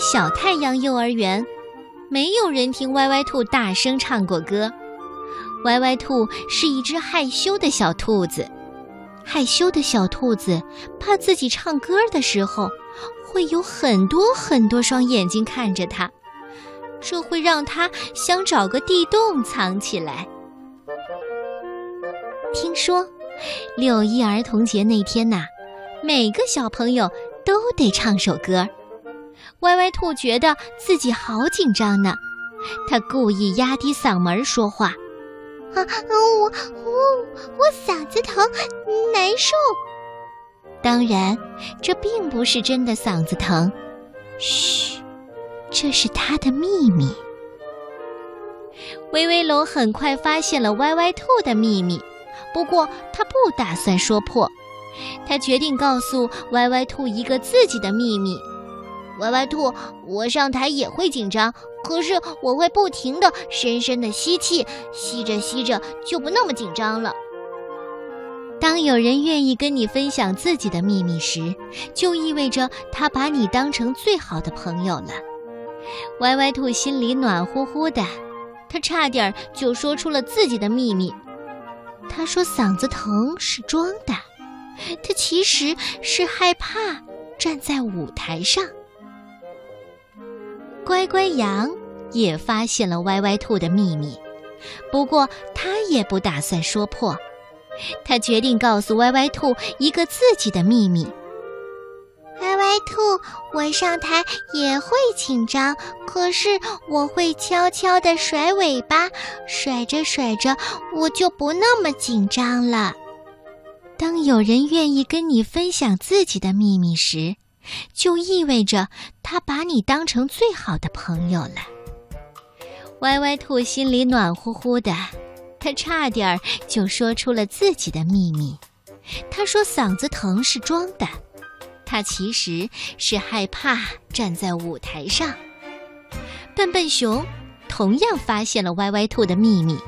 小太阳幼儿园，没有人听歪歪兔大声唱过歌。歪歪兔是一只害羞的小兔子，害羞的小兔子怕自己唱歌的时候会有很多很多双眼睛看着它，这会让它想找个地洞藏起来。听说六一儿童节那天呐，每个小朋友都得唱首歌。歪歪兔觉得自己好紧张呢，他故意压低嗓门说话。啊，我我我嗓子疼，难受。当然，这并不是真的嗓子疼。嘘，这是他的秘密。威威龙很快发现了歪歪兔的秘密，不过他不打算说破。他决定告诉歪歪兔一个自己的秘密。歪歪兔，我上台也会紧张。可是我会不停地深深地吸气，吸着吸着就不那么紧张了。当有人愿意跟你分享自己的秘密时，就意味着他把你当成最好的朋友了。歪歪兔心里暖乎乎的，他差点就说出了自己的秘密。他说嗓子疼是装的，他其实是害怕站在舞台上。乖乖羊也发现了歪歪兔的秘密，不过他也不打算说破。他决定告诉歪歪兔一个自己的秘密。歪歪兔，我上台也会紧张，可是我会悄悄地甩尾巴，甩着甩着，我就不那么紧张了。当有人愿意跟你分享自己的秘密时，就意味着他把你当成最好的朋友了。歪歪兔心里暖乎乎的，他差点就说出了自己的秘密。他说嗓子疼是装的，他其实是害怕站在舞台上。笨笨熊同样发现了歪歪兔的秘密，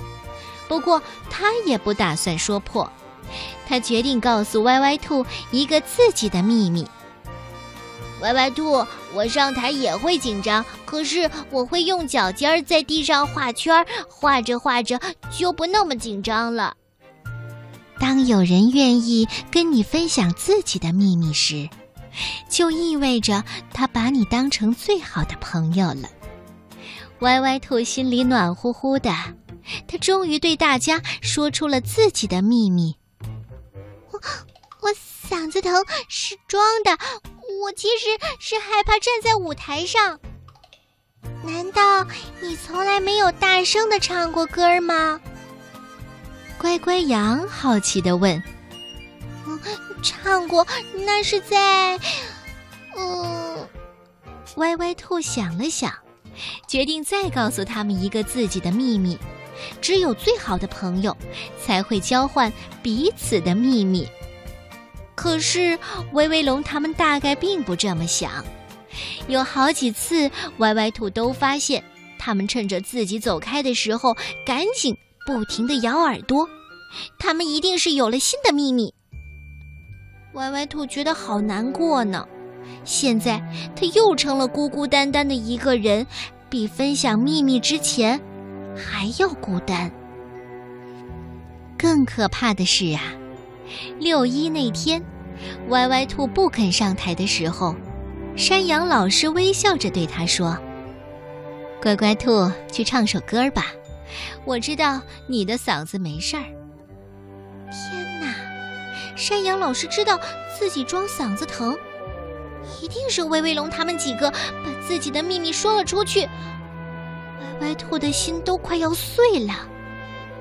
不过他也不打算说破。他决定告诉歪歪兔一个自己的秘密。歪歪兔，我上台也会紧张，可是我会用脚尖儿在地上画圈，画着画着就不那么紧张了。当有人愿意跟你分享自己的秘密时，就意味着他把你当成最好的朋友了。歪歪兔心里暖乎乎的，他终于对大家说出了自己的秘密。我我嗓子疼是装的。我其实是害怕站在舞台上。难道你从来没有大声的唱过歌吗？乖乖羊好奇的问。嗯，唱过，那是在……嗯。歪歪兔想了想，决定再告诉他们一个自己的秘密：只有最好的朋友才会交换彼此的秘密。可是，威威龙他们大概并不这么想。有好几次，歪歪兔都发现他们趁着自己走开的时候，赶紧不停地咬耳朵。他们一定是有了新的秘密。歪歪兔觉得好难过呢。现在他又成了孤孤单单的一个人，比分享秘密之前还要孤单。更可怕的是啊！六一那天，歪歪兔不肯上台的时候，山羊老师微笑着对他说：“乖乖兔，去唱首歌吧，我知道你的嗓子没事儿。”天哪！山羊老师知道自己装嗓子疼，一定是威威龙他们几个把自己的秘密说了出去。歪歪兔的心都快要碎了，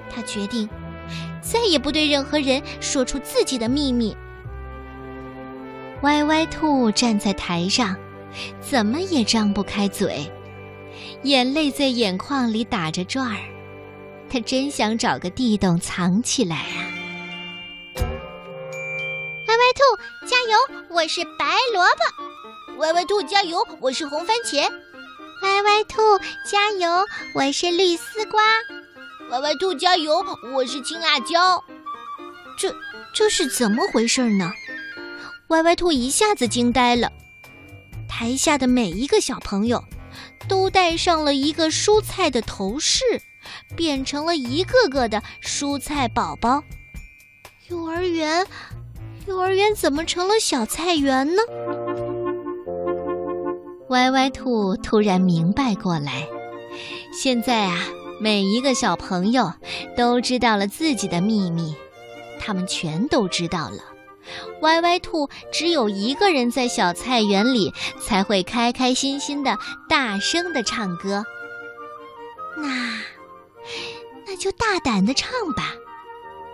他决定。再也不对任何人说出自己的秘密。歪歪兔站在台上，怎么也张不开嘴，眼泪在眼眶里打着转儿。他真想找个地洞藏起来啊！歪歪兔加油，我是白萝卜；歪歪兔加油，我是红番茄；歪歪兔加油，我是绿丝瓜。歪歪兔加油！我是青辣椒。这这是怎么回事呢？歪歪兔一下子惊呆了。台下的每一个小朋友都戴上了一个蔬菜的头饰，变成了一个个的蔬菜宝宝。幼儿园，幼儿园怎么成了小菜园呢？歪歪兔突然明白过来，现在啊，每一个小朋友都知道了自己的秘密，他们全都知道了。歪歪兔只有一个人在小菜园里，才会开开心心的大声的唱歌。那，那就大胆的唱吧。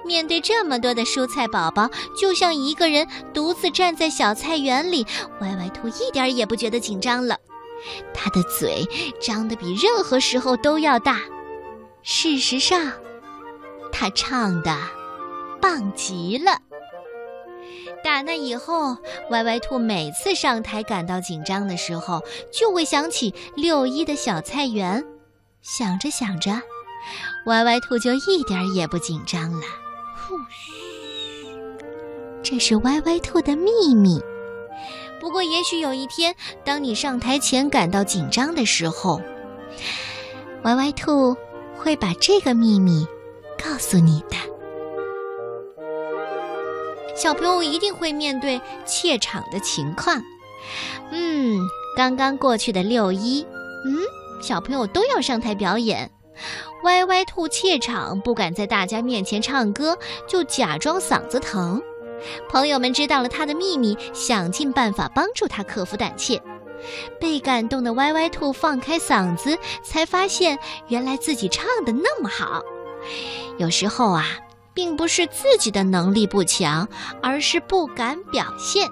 面对这么多的蔬菜宝宝，就像一个人独自站在小菜园里，歪歪兔一点也不觉得紧张了。他的嘴张得比任何时候都要大。事实上，他唱的棒极了。打那以后，歪歪兔每次上台感到紧张的时候，就会想起六一的小菜园。想着想着，歪歪兔就一点也不紧张了。这是歪歪兔的秘密。不过，也许有一天，当你上台前感到紧张的时候，歪歪兔会把这个秘密告诉你的。小朋友一定会面对怯场的情况。嗯，刚刚过去的六一，嗯，小朋友都要上台表演。歪歪兔怯场，不敢在大家面前唱歌，就假装嗓子疼。朋友们知道了他的秘密，想尽办法帮助他克服胆怯。被感动的歪歪兔放开嗓子，才发现原来自己唱的那么好。有时候啊。并不是自己的能力不强，而是不敢表现。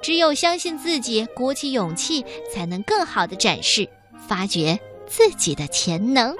只有相信自己，鼓起勇气，才能更好的展示、发掘自己的潜能。